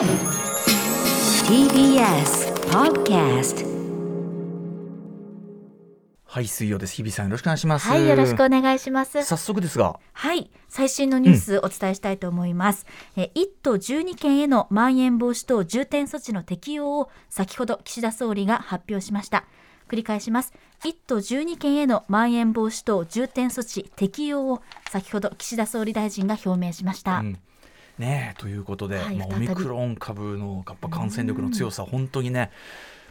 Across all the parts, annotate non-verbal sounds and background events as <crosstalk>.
TBS Podcast はい水曜です日比さんよろしくお願いしますはい、よろしくお願いします。早速ですがはい、最新のニュースお伝えしたいと思います。え1都12県へのまん延防止等重点措置の適用を先ほど岸田総理が発表しました。繰り返します。1都12県へのまん延防止等重点措置適用を先ほど岸田総理大臣が表明しました。うんねえということで、まあ、オはい再び。ミクロン株のやっぱ感染力の強さ、本当にね、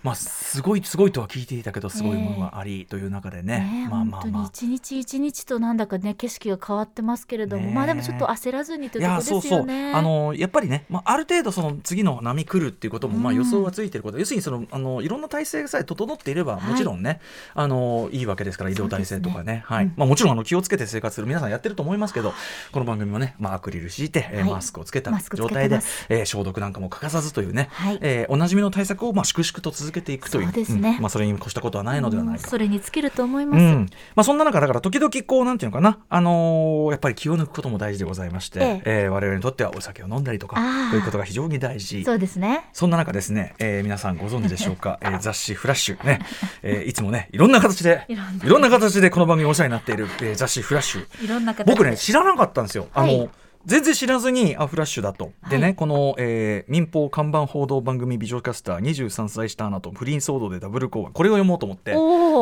まあ、すごいすごいとは聞いていたけどすごいものがありという中でね、まあまあまあ。一日一日となんだかね景色が変わってますけれども、まあでもちょっと焦らずにというところいやそうそう。ですよね。あのやっぱりね、まあ、ある程度その次の波来るっていうこともまあうん。予想がついてること、要するにそのあのいろんな体制さえ整っていればはい。もちろんね、あのいいわけですから医療体制とかね。はい。うんまあ、もちろんあの気をつけて生活する皆さんやってると思いますけどこの番組もね、まあ、アクリル敷いて、えーはい。マスクをつけた状態でえー消毒なんかも欠かさずというね、はい。えーおなじみの対策をまあ粛々と続けていくというそうですね。んまあ、それに越したことはないのではないか。うんそれに尽きると思います。うん。まあ、そんな中だから時々こうなんていうのかな、あのーやっぱり気を抜くことも大事でございまして、ええ。えー我々にとってはお酒を飲んだりとかということが非常に大事。そうですね。そんな中ですね、えー皆さんご存知でしょうか、<laughs> えー雑誌フラッシュね、えーいつもね <laughs> いろんな形で。いろんな形でこの番組お世話になっている、えー雑誌フラッシュ。いろんな形で。僕ね知らなかったんですよ。あの、はい全然知らずにあフラッシュだと、でねはい。この、えー民放看板報道番組美女キャスター23歳したアナと不倫騒動でダブル公演これを読もうと思って。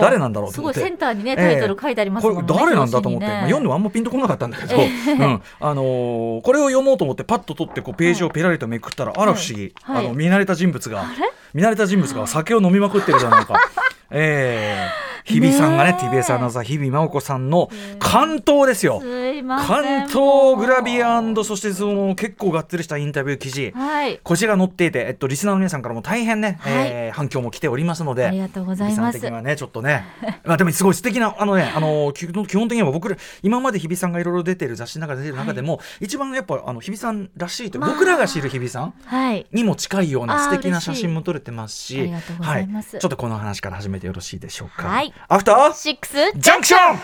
誰なんだろうと思って。すごいセンターにねタイトル書いてありますもんね。これ誰なんだと思って、ねまあ、読んでもあんまピンとこなかったんだけど、<laughs> うん。あのーこれを読もうと思ってパッと取ってこうページをペラリとめくったら、あら不思議、はい。あの見慣れた人物が見慣れた人物が酒を飲みまくってるじゃないか。<laughs> えー日比さんがね TBS アナウンサー日比真央子さんの関東ですよ。関東グラビアそしてその結構がっつりしたインタビュー記事、はい。こちらが載っていて、えっと、リスナーの皆さんからも大変ね、はい。えー反響も来ておりますのでありがとうございます。日比さん的にはねちょっとね。<laughs> まあでもすごい素敵なあのねあの基本的には僕ら今まで日比さんがいろいろ出てる雑誌の中で出てる中でも、一番やっぱあの日比さんらしいという、まあ。僕らが知る日比さんはい。にも近いような素敵な写真も撮れてますしいはちょっとこの話から始めてよろしいでしょうか。はいアフターシックスジャンクション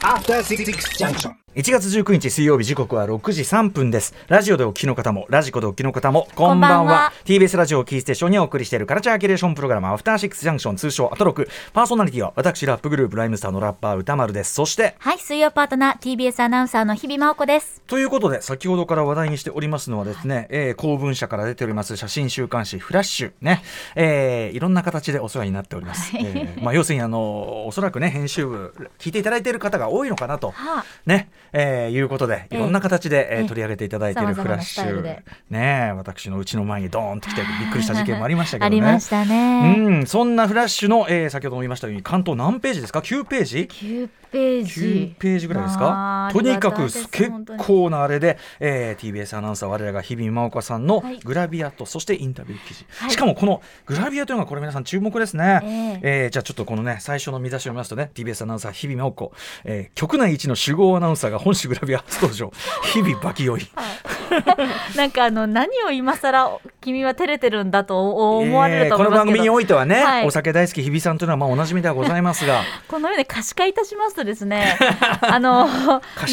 After Six Junction. 1月19日水曜日時刻は6時3分です。ラジオでお聞きの方もラジコでお聞きの方もこんばんは。こんばんは。TBS ラジオをキーステーションにお送りしているカルチャーキュレーションプログラムアフターシックスジャンクション通称アトロク。パーソナリティは私ラップグループライムスターのラッパー歌丸です。そしてはい、水曜パートナー TBS アナウンサーの日々真央子です。ということで先ほどから話題にしておりますのはですね、えー公文社から出ております写真週刊誌フラッシュね、えーいろんな形でお世話になっております、はい。えーまあ、要するにあのおそらくね編集部聞いていただいている方が多いのかなと、はあ。ね、えーいうことでいろんな形で、えーええ。取り上げていただいているフラッシュ。で。ねえ私のうちの前にドーンと来て <laughs> びっくりした事件もありましたけどね。ありましたね。うん、そんなフラッシュの、えー先ほども言いましたように関東何ページですか？9ページ？9ページ。9ページぐらいですか？とにかく結構なあれで、えー TBS アナウンサー我らが日比真央子さんのはい。グラビアとそしてインタビュー記事、はい。しかもこのグラビアというのがこれ皆さん注目ですね、ええーじゃあちょっとこのね最初の見出しを見ますとね TBS アナウンサー日比真央子、えー局内一の主語アナウンサーが本誌グラビア初登場。日々バキ酔い <laughs> なんかあの何を今更君は照れてるんだと思われると思いますけど、えーこの番組においてはね、はい。お酒大好き日比さんというのはまあおなじみではございますが。<laughs> このように可視化いたしますとですね <laughs> あの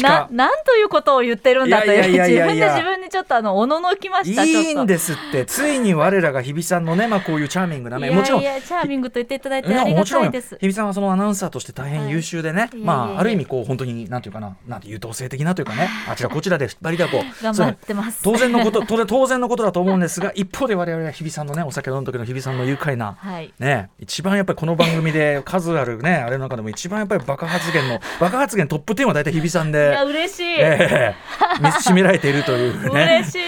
ななんということを言ってるんだという自分で自分にちょっとあのおののきましたいいんですって。ついに我らが日比さんのね、まあ、こういうチャーミングな面。もちろん。チャーミングと言っていただいてありがたいです。日比さんはそのアナウンサーとして大変優秀でね、はいまあある意味こう本当になんていうかななんて優等生的なというかね。あちらこちらで引っ張りだこ頑張ってます。当然のこと当然 <laughs> 当然のことだと思うんですが一方で我々は日比さんのねお酒飲む時の日比さんの愉快なはい。ね一番やっぱりこの番組で <laughs> 数あるねあれの中でも一番やっぱりバカ発言のバカ発言トップ10は大体日比さんいでや嬉しい、ええ見つめられているというね。嬉しい。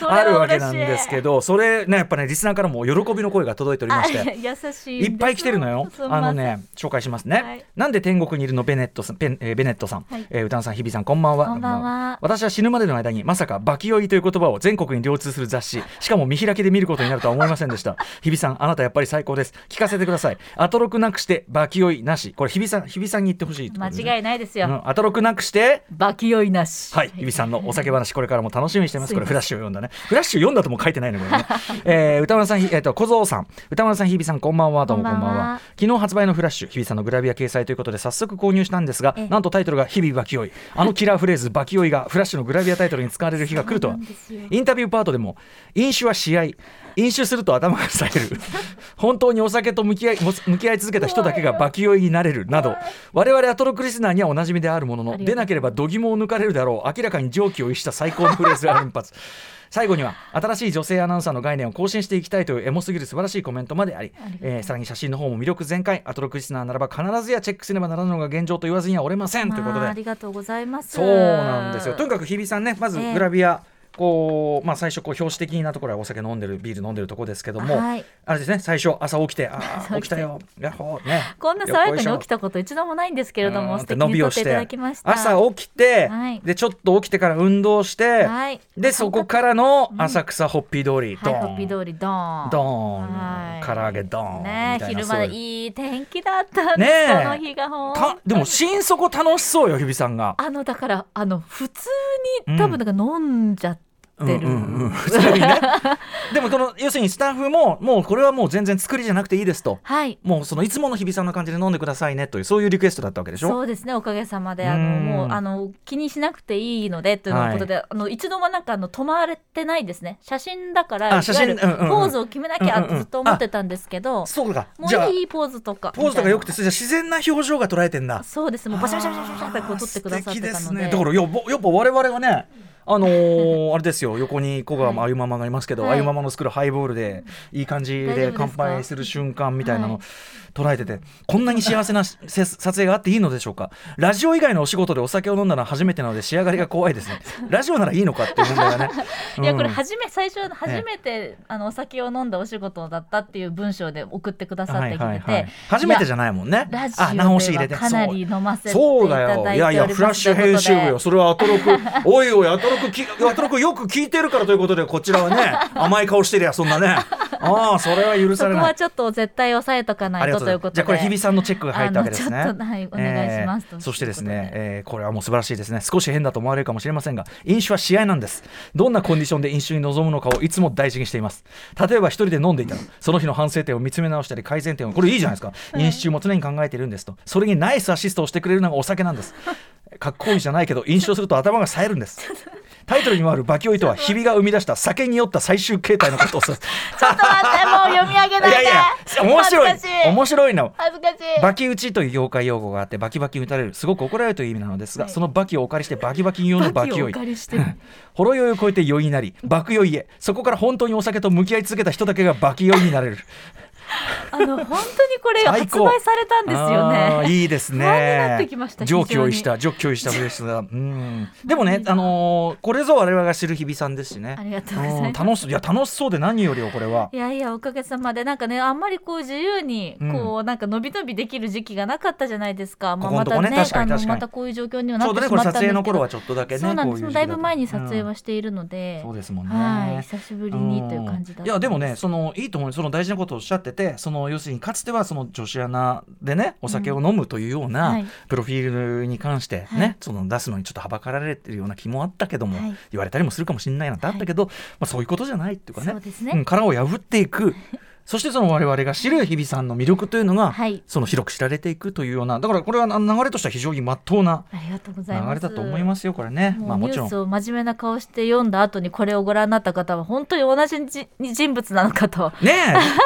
<laughs> あるわけなんですけどそれねやっぱねリスナーからも喜びの声が届いておりましてあ優しいいっぱい来てるのよ。あのね、紹介しますね。はい。なんで天国にいるのベネットさん、ベネットさん、はい。えー歌野さん、日比さん、こんばんは。こんばんは。私は死ぬまでの間に、まさか、バキ酔いという言葉を全国に流通する雑誌、しかも見開きで見ることになるとは思いませんでした。日比さん、あなたやっぱり最高です。聞かせてください。アトロクなくして、バキ酔いなし。これ、日比さん、日比さんに言ってほしいね。間違いないですよ、うんアトロクなくして、バキ酔いなし。はい、日比さんのお酒話、これからも楽しみにしてます。これフラッシュを読んだね。フラッシュ読んだとも書いてないのこれね、<laughs> えー、歌丸さんひえっ、と小僧さん。歌丸さん日比さんこんばんは。どうもこんばんは。昨日発売のフラッシュ日比さんのグラビア掲載ということで早速購入したんですがええ。なんとタイトルが日々バキ酔い。あのキラーフレーズバキ酔いがフラッシュのグラビアタイトルに使われる日が来るとは。インタビューパートでも飲酒は試合飲酒すると頭が冴える。本当にお酒と向き合いも向き合い続けた人だけがバキ酔いになれるなど。我々アトロクリスナーにはおなじみであるものの出なければ度肝を抜かれるだろう。明らかに常軌を逸した最高のフレーズが連発最後には新しい女性アナウンサーの概念を更新していきたいというエモすぎる素晴らしいコメントまでありえーさらに写真の方も魅力全開。アトロクリスナーならば必ずやチェックすればならぬのが現状と言わずには折れません、ということまあ、あでりがとうございます。そうなんですよ。とにかく日比さんねまずええ。グラビア、こうまあ、最初こう表紙的なところはお酒飲んでるビール飲んでるところですけども、はい。あれですね最初朝起きてあ <laughs> 朝起きたよやっほーね。こんな爽やかに起きたたこと一度もないんですけれども素敵伸びをしてに撮っていただきました。朝起きて、はい。でちょっと起きてから運動して、はい。でそこからの浅草ホッピー通り、ドはい、ーンホッピー通りドーン。ドーン、はい。唐揚げドーン、ね昼まですごいいい天気だったんです、ねえ。この日がほんたでも心底楽しそうよ日比さんが。あのだからあの普通に多分なんか飲んじゃってる、うんうんうん、普通にね。<laughs> でもこの要するにスタッフももうこれはもう全然作りじゃなくていいですと。はい。もうそのいつもの日比さんの感じで飲んでくださいねというそういうリクエストだったわけでしょ？そうですね。おかげさまであのうん。もうあの気にしなくていいのでということで、あの一度もなんかあの止まれてないですね。写真だからあ写真うんうんうん。ポーズを決めなきゃってずっと思ってたんですけど、そうか。もじゃあういいポーズとかポーズとかよくて自然な表情が捉えてんだ。そうです。もうバシャバシャバシャバシャってこう撮ってくださってたので。だからやっぱやっぱ我々はねあのー <laughs> あれですよ。横に小川もあゆママがいますけど、はい。あゆママの作るハイボールでいい感じで乾杯する瞬間みたいなのはい。捉えてて、こんなに幸せな <laughs> せ撮影があっていいのでしょうか？ラジオ以外のお仕事でお酒を飲んだのは初めてなので仕上がりが怖いですね。<laughs> ラジオならいいのかっていう問題がね、いやこれうん初め最初初めてあのお酒を飲んだお仕事だったっていう文章で送ってくださってきてて、初めてじゃないもんね。ラジオではかなり飲ませていそうだただいております。よ。いやいやフラッシュ編集部よ。それはアトロク。おいおいアトトロクよく聞いてるからということでこちらはね <laughs> 甘い顔してりゃそんなね。ああそれは許されなそこはいちょっと絶対抑えとかないとうとということで。じゃあこれ日比さんのチェックが入ったわけですね。はいお願いしますとえーそしてですねえーこれはもう素晴らしいですね。少し変だと思われるかもしれませんが飲酒は試合なんです。どんなコンディションで飲酒に臨むのかをいつも大事にしています。例えば一人で飲んでいたらその日の反省点を見つめ直したり改善点を。これいいじゃないですか。飲酒中も常に考えているんですと。それにナイスアシストをしてくれるのがお酒なんですかっこいいじゃないけど飲酒をすると頭が冴えるんです。<laughs> タイトルにもあるバキオイとは日々が生み出した酒に酔った最終形態のことを指す <laughs> ちょっと待ってもう読み上げないで。<laughs> いやいや面白い。面白いの。恥ずかしい。バキ打ちという業界用語があってバキバキ打たれるすごく怒られるという意味なのですが、はいそのバキをお借りしてバキバキ用のバキバキをお酔い借りして。るほろ酔いを超えて酔いになり爆酔いへ。そこから本当にお酒と向き合い続けた人だけがバキ酔いになれる <laughs> あの本当にこれ発売されたんですよね。いいですね。上気をした上気をしたフレッシュだうん。でもねあのーこれぞ我々が知る日比さんですしね。ありがとうございます。ん楽しいや楽しそうで何よりよこれは。いやいやおかげさまでなんかねあんまりこう自由にうん。こうなんか伸び伸びできる時期がなかったじゃないですか、まあまたねあのまたこういう状況にはなってしまったんですけど。撮影の頃はちょっとだけねそうなんです。こういうだいぶ前に撮影うんはしているので、そうですもんね。はい久しぶりにという感じだったんいやでもねそのいいと思うその大事なことをおっしゃっててその要するにかつてはその女子アナでねお酒を飲むというような、はい。プロフィールに関してね、はい。その出すのにちょっとはばかられてるような気もあったけども、はい。言われたりもするかもしれないなんてあったけど、まあ、そういうことじゃないっていうかね。そうですね。ん、殻を破っていくそしてその我々が知る日比さんの魅力というのが、はい。その広く知られていくというようなだからこれは流れとしては非常に真っとうご流れだと思いますよこれね。まあもちろん。スを真面目な顔して読んだ後にこれをご覧になった方は本当に同じじ人物なのかと。ね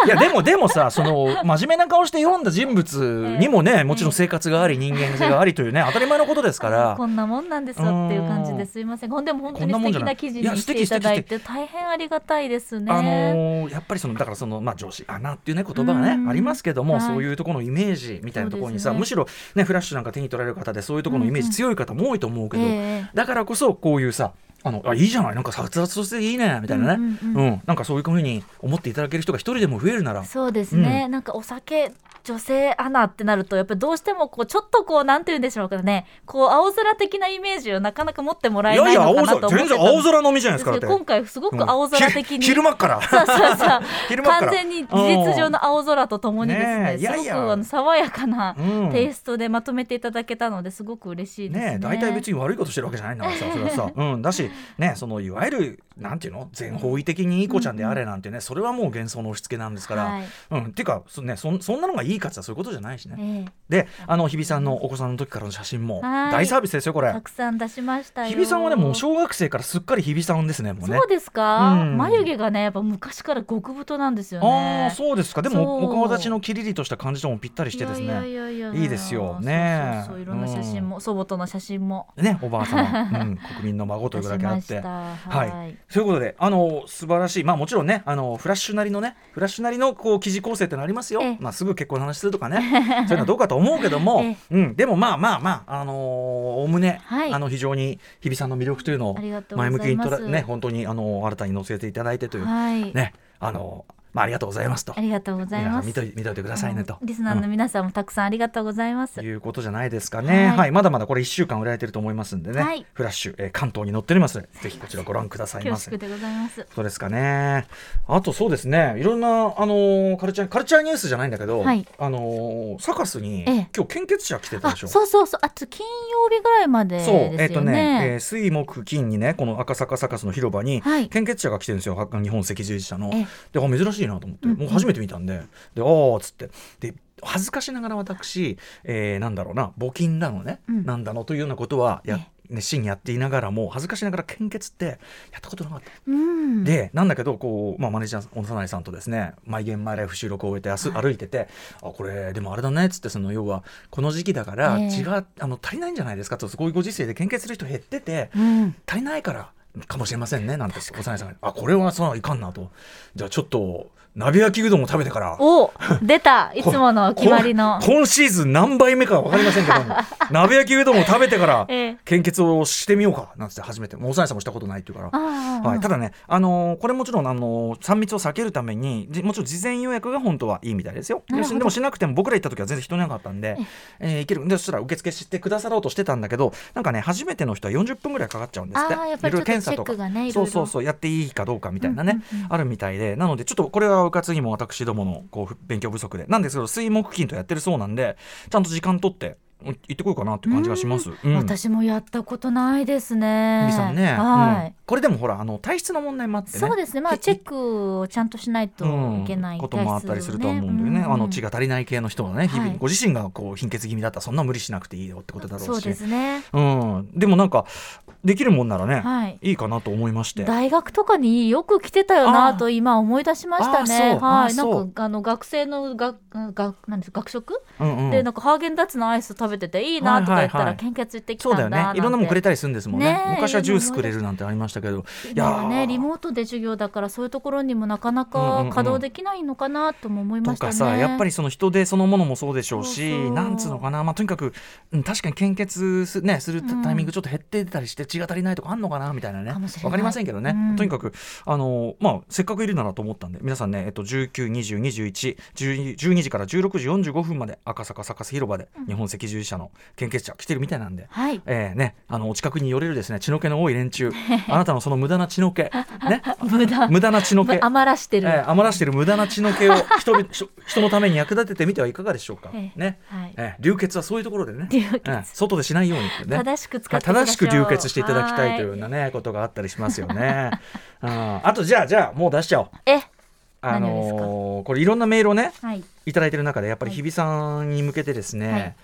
え。いやでもでもさ <laughs> その真面目な顔して読んだ人物にもねもちろん生活があり人間性がありというね当たり前のことですから。こんなもんなんですよっていう感じですいません。ほん。でも本当に素敵な記事にしていただいて大変ありがたいですね。あのーやっぱりそのだからそのまあ女子アナっていうね言葉がねうん。ありますけども、はい。そういうところのイメージみたいなところにさ、ねむしろねフラッシュなんか手に取られる方でそういうところのイメージ強い方も多いと思うけど、ええ。だからこそこういうさあのあいいじゃないなんか殺伐としていいねみたいなね、うんうんうんなんかそういうふうに思っていただける人が一人でも増えるなら。そうですね、なんかお酒女性アナってなるとやっぱりどうしてもこうちょっとこうなんて言うんでしょうかね。こう青空的なイメージをなかなか持ってもらえないのかなと思ってた全然青空のみじゃないですか今回すごく青空的に、うんひ昼間っからそうそうそう <laughs> 完全に事実上の青空とともにですねねえ。いやいや。すごくあの爽やかなうんテイストでまとめていただけたのですごく嬉しいですね。ね大体別に悪いことしてるわけじゃないんだからさそれはさ、うん、だしねそのいわゆるなんていうの？全方位的にいい子ちゃんであれなんてね、それはもう幻想の押し付けなんですから、はい。うん。っていうかそ,、ね、そんそんなのがいいかって言ったらそういうことじゃないしね。ええ。であの日比さんのお子さんの時からの写真もはい。大サービスですよこれ。た。くさん出しましたよ。日比さんはねもう小学生からすっかり日比さんですねもうね。そう。ですか、うん。眉毛がねやっぱ昔から極太なんですよあね。あ。そうですか。でもお顔立ちのキリリとした感じともぴったりしてですね。いやいですよ。ね。そういろんな写真も、祖母との写真も。ねおばあ様、<laughs> うん、国民の孫という出だけあっ。て。た。ははい。い。ということで、あの素晴らしい、まあもちろんね、あのフラッシュなりのね、フラッシュなりのこう記事構成ってのありますよ。ええ。まあすぐ結婚の話するとかね、そういうのはどうかと思うけども、<laughs> ええ。うん、でもまあまあまあ、あのーおおむね、はい。あの非常に日比さんの魅力というのを前向きにとらね、本当にあの新たに載せていただいてという、はい。ね、あのまあありがとうございますとあ。りがとうございます。ん見とい見といてくださいねと。リスナーの皆さんもたくさんありがとうございます。いうことじゃないですかね。は、はいいまだまだこれ1週間売られてると思いますんでね。はいフラッシュ、えー関東に載っておりますぜひこちらご覧くださいませ。恐縮でございます。そうですかね。あとそうですね。いろんなあのーカルチャーカルチャーニュースじゃないんだけど、はいあのーサカスに、ええ今日献血者来てたあでしょ。そうそうそうあと金曜日ぐらいまでですそう。えっ、とね、えー水木金にねこの赤坂サカスの広場にはい献血者が来てるんですよ、は日本赤十字社の。ええであ珍しいなと思って、もう初めて見たんででああっつってで恥ずかしながら私、えーなんだろうな募金だのね、うんなんだのというようなことはや、え熱心にやっていながらも恥ずかしながら献血ってやったことなかった。うん。でなんだけどこう、まあ、マネージャー小野早苗さんとですね「マイ・ゲーム・マイ・ライフ」収録を終えて明日歩いてて「あこれでもあれだね」っつってその要はこの時期だからええ血が、あの足りないんじゃないですかとこういうご時世で献血する人減っててうん。足りないからかもしれませんねなんて小さんが「あこれはそういかんな」と「じゃあちょっと鍋焼きうどんを食べてから」お出た。いつもの決まりの。こ今シーズン何杯目か分かりませんけども。<laughs> 鍋焼きうどんを食べてからええ。献血をしてみようか。なんて初めて。もう小野早苗さんもしたことないっていうから。はい、ただね、あのーこれもちろん、あのー、3密を避けるためにじもちろん事前予約が本当はいいみたいですよ。ででもしなくても僕ら行った時は全然人いなかったんで、えー行ける。でそしたら受付してくださろうとしてたんだけどなんかね初めての人は40分ぐらいかかっちゃうんですって。いろいろ検査とちょっとチェックがねいろいろ。そうそうそうやっていいかどうかみたいなね、あるみたいで。なのでちょっとこれはうかつにも私どものこう勉強不足で。なんですけど水木金とやってるそうなんでちゃんと時間取って行ってこようかなっていう感じがします。うん私もやったことないですね。さんね、はい。うんこれでもほらあの体質の問題もあってねそうですね。まあけチェックをちゃんとしないといけない、うんこともあったりすると思うんだよね、あの血が足りない系の人はね、日々はいご自身がこう貧血気味だったらそんな無理しなくていいよってことだろうしそうですね。うん、でもなんかできるもんならね、はい。いいかなと思いまして。大学とかによく来てたよなと今思い出しましたね。はい。なんかあの学生のががなんです学食、うんうんでなんかハーゲンダッツのアイス食べてていいなとか言ったら献血行ってきたそうんだよだなんて。ねいろんなもんくれたりするんですもんね。昔はジュースくれるなんてありましたけど。い今はねー。リモートで授業だからそういうところにもなかなうんうんかうん。稼働できないのかなとも思いましたね。とかさやっぱりその人手そのものもそうでしょうしそう。そうなんつうのかな、まあ、とにかく、うん、確かに献血す,、ね、するタイミングちょっと減ってたりして血が足りないとかあんのかなみたいなね。わかりませんけどね、うん。とにかくあの、まあ、せっかくいるならと思ったんで皆さんね、えっと、19202112時から16時45分まで赤坂サカス広場で日本赤十字社の献血者来てるみたいなんで。はい。えーね、あのお近くに寄れるですね血の気の多い連中あなたのその無駄な血の気、ね、<laughs> 無駄無駄な血の気余らしてる。えー余らしている無駄な血の気を <laughs> 人々人人のために役立ててみてはいかがでしょうか。ええね、はいえー流血はそういうところでね、えー外でしないようにってね。正しく使って正しく流血していただきたいというようなねことがあったりしますよね。<laughs> ああとじゃあじゃあもう出しちゃおう。え、あのーこれいろんなメールをねはい。いただいてる中でやっぱりはい日比さんに向けてですね、はい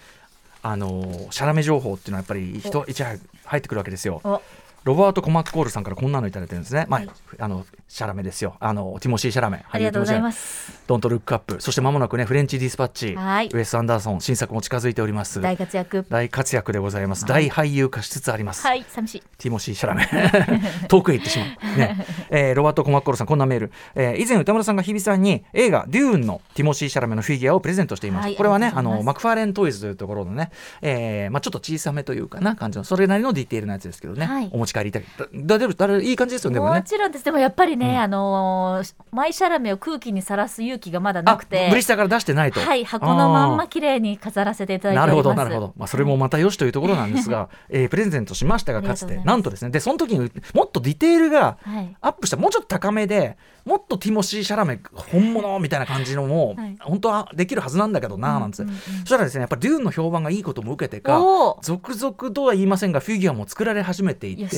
あのーシャラメ情報っていうのはやっぱりいち早く入ってくるわけですよ。お、ロバート・コマックコールさんからこんなのいただいてるんですね。まあ、はいあのシャラメですよ。あのティモシー・シャラメ。ありがとうございます。す。ドントルックアップ。そして間もなくね、フレンチ・ディスパッチ、はいウエス・アンダーソン、新作も近づいております。大活躍。大活躍でございます。はい大俳優化しつつあります。はい、寂しい。ティモシー・シャラメ <laughs> 遠くへ行ってしまう、ねえーロバート・コマッコロさんこんなメール、えー以前歌村さんが日比さんに映画「デューン」のティモシー・シャラメのフィギュアをプレゼントしています、はいこれはねあのマクファーレン・トイズというところのね、えーまあ、ちょっと小さめというかな感じのそれなりのディテールなやつですけどね、はいお持ち帰りたいだだだだいい感じですよねでももねちろんですでもやっぱりね、うん。あのーマイシャラメを空気にさらす勇気がまだなくてあブリスターから出してないと。はい箱のまんま綺麗に飾らせていただいておなるほどなるほど、まあ、それもまたよしというところなんですが、<laughs> えープレゼントしましたがかつて。なんとですね。でその時にもっとディテールがはい。アップしたもうちょっと高めでもっとティモシー・シャラメ本物みたいな感じのも、<laughs> はい。本当はできるはずなんだけどななんつって、うんうんうんそしたらですねやっぱりデューンの評判がいいことも受けてか続々とは言いませんがフィギュアも作られ始めていよて。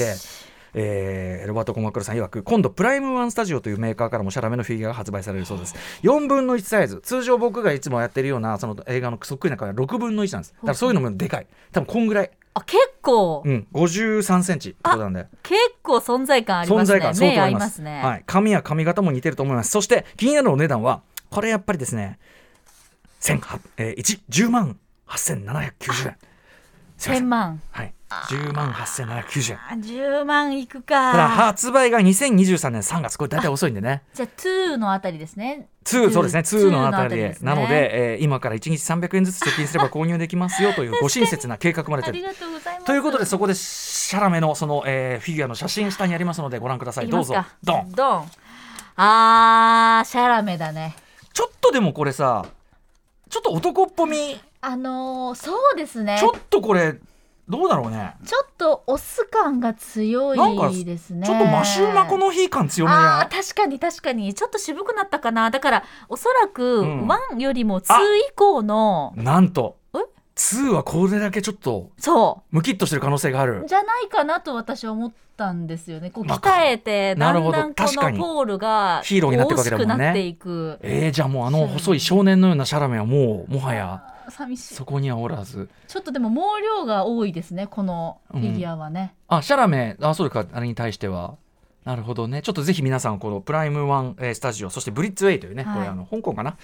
しえーロバート・コマッコロさん曰く今度プライムワンスタジオというメーカーからもシャラメのフィギュアが発売されるそうです。4分の1サイズ。通常僕がいつもやってるようなその映画のそっくりなあれ、から6分の1なんです。だからそういうのもでかい。多分こんぐらい、あ結構、うん、53センチ。ってことなんで。結構存在感ありますね。存在感相当あります。すね、はい、髪や髪型も似てると思います。そして気になるお値段はこれやっぱりですね1800えー、1 10万8790円。すいませ1000ん。万はい10万8790円。あ10万いくただか発売が2023年3月。これ大体遅いんでね。じゃあ2のあたりですね。2そうですね。2のあたり。でね。なので、えー今から1日300円ずつ貯金すれば購入できますよというご親切な計画まで。てるありがとうございます。ということでそこでシャラメのその、えーフィギュアの写真下にありますのでご覧ください。どうぞ。ドン。ドン。あーシャラメだね。ちょっとでもこれさちょっと男っぽみ。あのーそうですね。ちょっとこれどうだろうね。ちょっとオス感が強いですね。ちょっとマシューマコの日感強めあ確かに確かに。ちょっと渋くなったかな。だからおそらくうん。1よりも2以降の、なんと。え？2はこれだけちょっとそムキッとしてる可能性がある。うじゃないかなと私は思ったんですよね。こうまあ鍛えてだんだんこのポールがヒーローになっていくわけだもんね。えー、じゃあもうあの細い少年のようなシャラメはもうもはや寂しい。そこにはおらず。ちょっとでも毛量が多いですねこのフィギュアはね、あシャラメ。あそうかあれに対しては。なるほどね。ちょっとぜひ皆さんこのプライムワン、えースタジオそしてブリッツウェイというね、はい。これあの香港かな？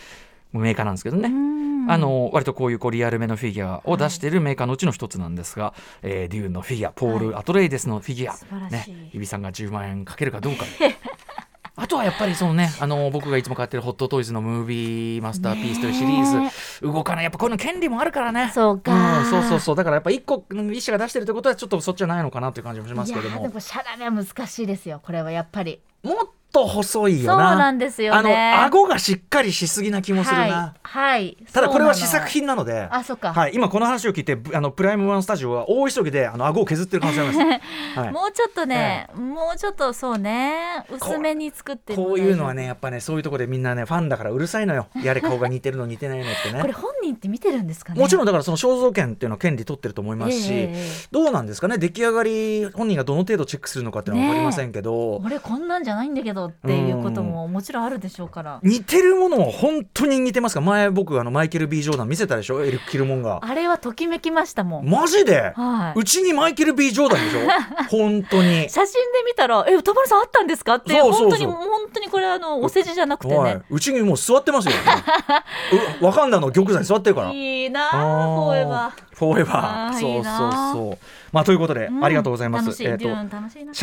メーカーなんですけどね、うん。あの割とこういうこうリアルめのフィギュアを出しているメーカーのうちの一つなんですが、えーデューンのフィギュアポール・はいアトレイデスのフィギュア、素晴らね日比さんが10万円かけるかどうか <laughs> あとはやっぱりそのねあの僕がいつも買ってるホットトイズのムービーマスターピースというシリーズ、ね動かない。やっぱこういうの権利もあるからね。そうか。んそうそうそう。だからやっぱ一個うん一社が出してるってことはちょっとそっちじゃないのかなっていう感じもしますけども。いやーでもシャラメは難しいですよ。これはやっぱり。もっと細いそうよななんですよね。あの顎がしっかりしすぎな気もするな、はい、はい、ただこれは試作品なので。あそっか、はい、今この話を聞いてぶあのプライムワンスタジオは大急ぎであの顎を削ってる可能性あります、<laughs> はい、もうちょっとね、もうちょっとそうね。薄めに作ってるこういうのはねやっぱねそういうところでみんなねファンだからうるさいのよ。<laughs> やれ顔が似てるの似てないのってね。これ本人って見てるんですかね？もちろんだからその肖像権っていうのは権利取ってると思いますし、ええ。ええどうなんですかね？出来上がり本人がどの程度チェックするのかっていうのは分かりませんけど、俺こんなんじゃないんだけどっていうことももちろんあるでしょうから。似てるものは本当に似てますか？前僕あのマイケル・ B・ ジョーダン見せたでしょ？エリック・キルモンが。あれはときめきましたもん、マジで？はい。うちにマイケル・ B・ ジョーダンでしょ？<laughs> 本当に。写真で見たら「え歌丸さんあったんですか?」ってそうそうそう。本当に本当にこれあのお世辞じゃなくてはい、ねうちにもう座ってますよ。うワカンダの玉座に座ってるから。いいなあフォーエバー。フォーエバあーそうそうそうまあということで、うん。ありがとうございます。えっ、とシ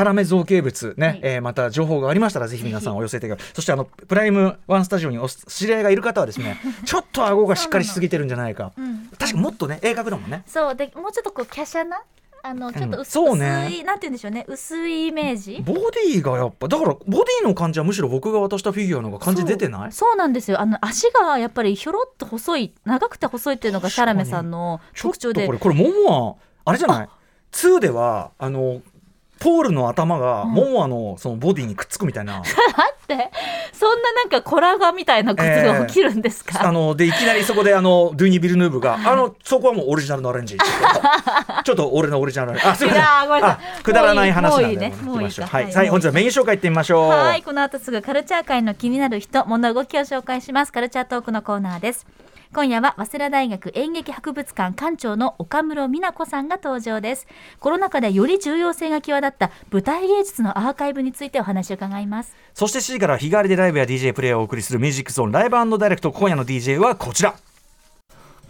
ャラメ造形物ね、はい。えーまた情報がありましたらぜひ皆さんお寄せてください。そしてあのプライムワンスタジオにお知り合いがいる方はですね <laughs> ちょっと顎がしっかりしすぎてるんじゃないか。うん。確かもっとね鋭角だもんね。そうでもうちょっとこう華奢なあのちょっと薄,、そうね。なんて言うんでしょうね。薄いイメージ。ボディがやっぱだからボディの感じはむしろ僕が渡したフィギュアの方が感じ出てない？そうなんですよ。あの足がやっぱりひょろっと細い長くて細いっていうのがシャラメさんの特徴で。とこれこれモモアあれじゃない？2ではあのポールの頭がうん。モモアのそのボディにくっつくみたいな、<laughs> って。そんななんかコラガみたいなことが起きるんですか、あのでいきなりそこであのドゥーニ・ビルヌーブが、あのそこはもうオリジナルのアレンジ。ちょっと俺のオリジナル。あすいません。くだらない話なんで。いいね。もういいか。はい、はい、本日はメイン紹介いってみましょう。はい、この後すぐカルチャー界の気になる人、物動きを紹介します。カルチャートークのコーナーです。今夜は早稲田大学演劇博物館館長の岡室美奈子さんが登場です。コロナ禍でより重要性が際立った舞台芸術のアーカイブについてお話を伺います。そして7時から日替わりでライブや DJ プレイをお送りするミュージックゾーンライブダイレクト今夜の DJ はこちら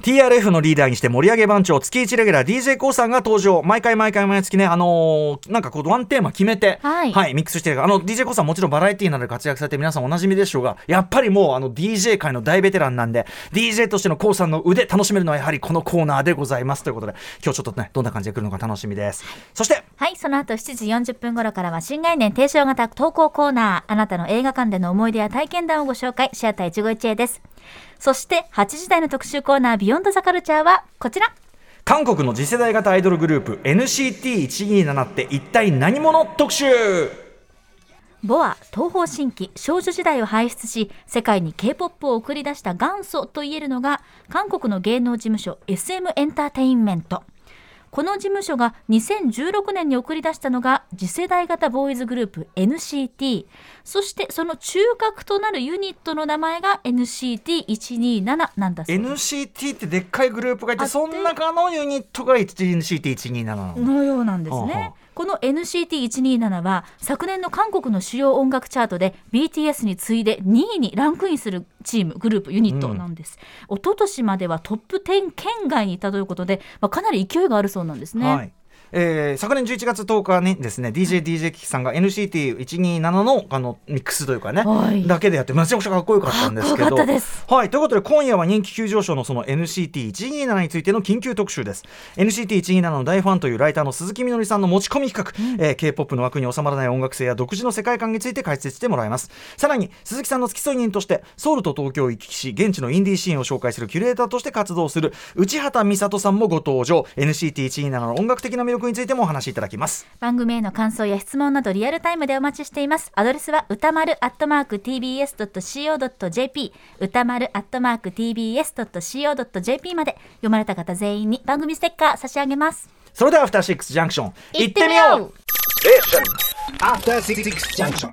TRF のリーダーにして盛り上げ番長月1レギュラー d j k o さんが登場。毎回毎回毎月ねあのーなんかこうワンテーマ決めてはい。ミックスしてるあの d j k o さんもちろんバラエティーなどで活躍されて皆さんおなじみでしょうがやっぱりもうあの DJ 界の大ベテランなんで DJ としての k o さんの腕楽しめるのはやはりこのコーナーでございますということで今日ちょっとねどんな感じで来るのか楽しみです。そしてはい、その後7時40分頃からは新概念提唱型投稿コーナー、あなたの映画館での思い出や体験談をご紹介、シアター一期一会です。そして8時台の特集コーナー、ビヨンドザカルチャーはこちら。韓国の次世代型アイドルグループ NCT127 って一体何者特集？ボア東方神起少女時代を輩出し世界に K-POP を送り出した元祖といえるのが韓国の芸能事務所 SM エンターテインメントこの事務所が2016年に送り出したのが次世代型ボーイズグループ NCT そしてその中核となるユニットの名前が NCT127 なんだそうです。NCT ってでっかいグループがいてその中のユニットが NCT127 なののようなんですはあはねあ。この NCT127 は昨年の韓国の主要音楽チャートで BTS に次いで2位にランクインするチームグループユニットなんです、一昨年まではトップ10圏外にいたということで、まあ、かなり勢いがあるそうなんですね、はいえー昨年11月10日にですね DJDJ キキさんが NCT127 のあのミックスというかね、はい。だけでやってめちゃくちゃかっこよかったんですけど。はいということで今夜は人気急上昇のその NCT127 についての緊急特集です。NCT127 の大ファンというライターの鈴木みのりさんの持ち込み企画、えー K-POP の枠に収まらない音楽性や独自の世界観について解説してもらいます。さらに鈴木さんの付き添い人としてソウルと東京を行き来し現地のインディーシーンを紹介するキュレーターとして活動する内畑美里さんもご登場。NCT127 の音楽的な魅力についてもお話しいただきます。番組への感想や質問などリアルタイムでお待ちしています。アドレスは歌丸アットマーク TBS.CO.JP 歌丸アットマーク TBS.CO.JP まで。読まれた方全員に番組ステッカー差し上げます。それではアフターシックスジャンクション。行ってみよう。After Six Junction.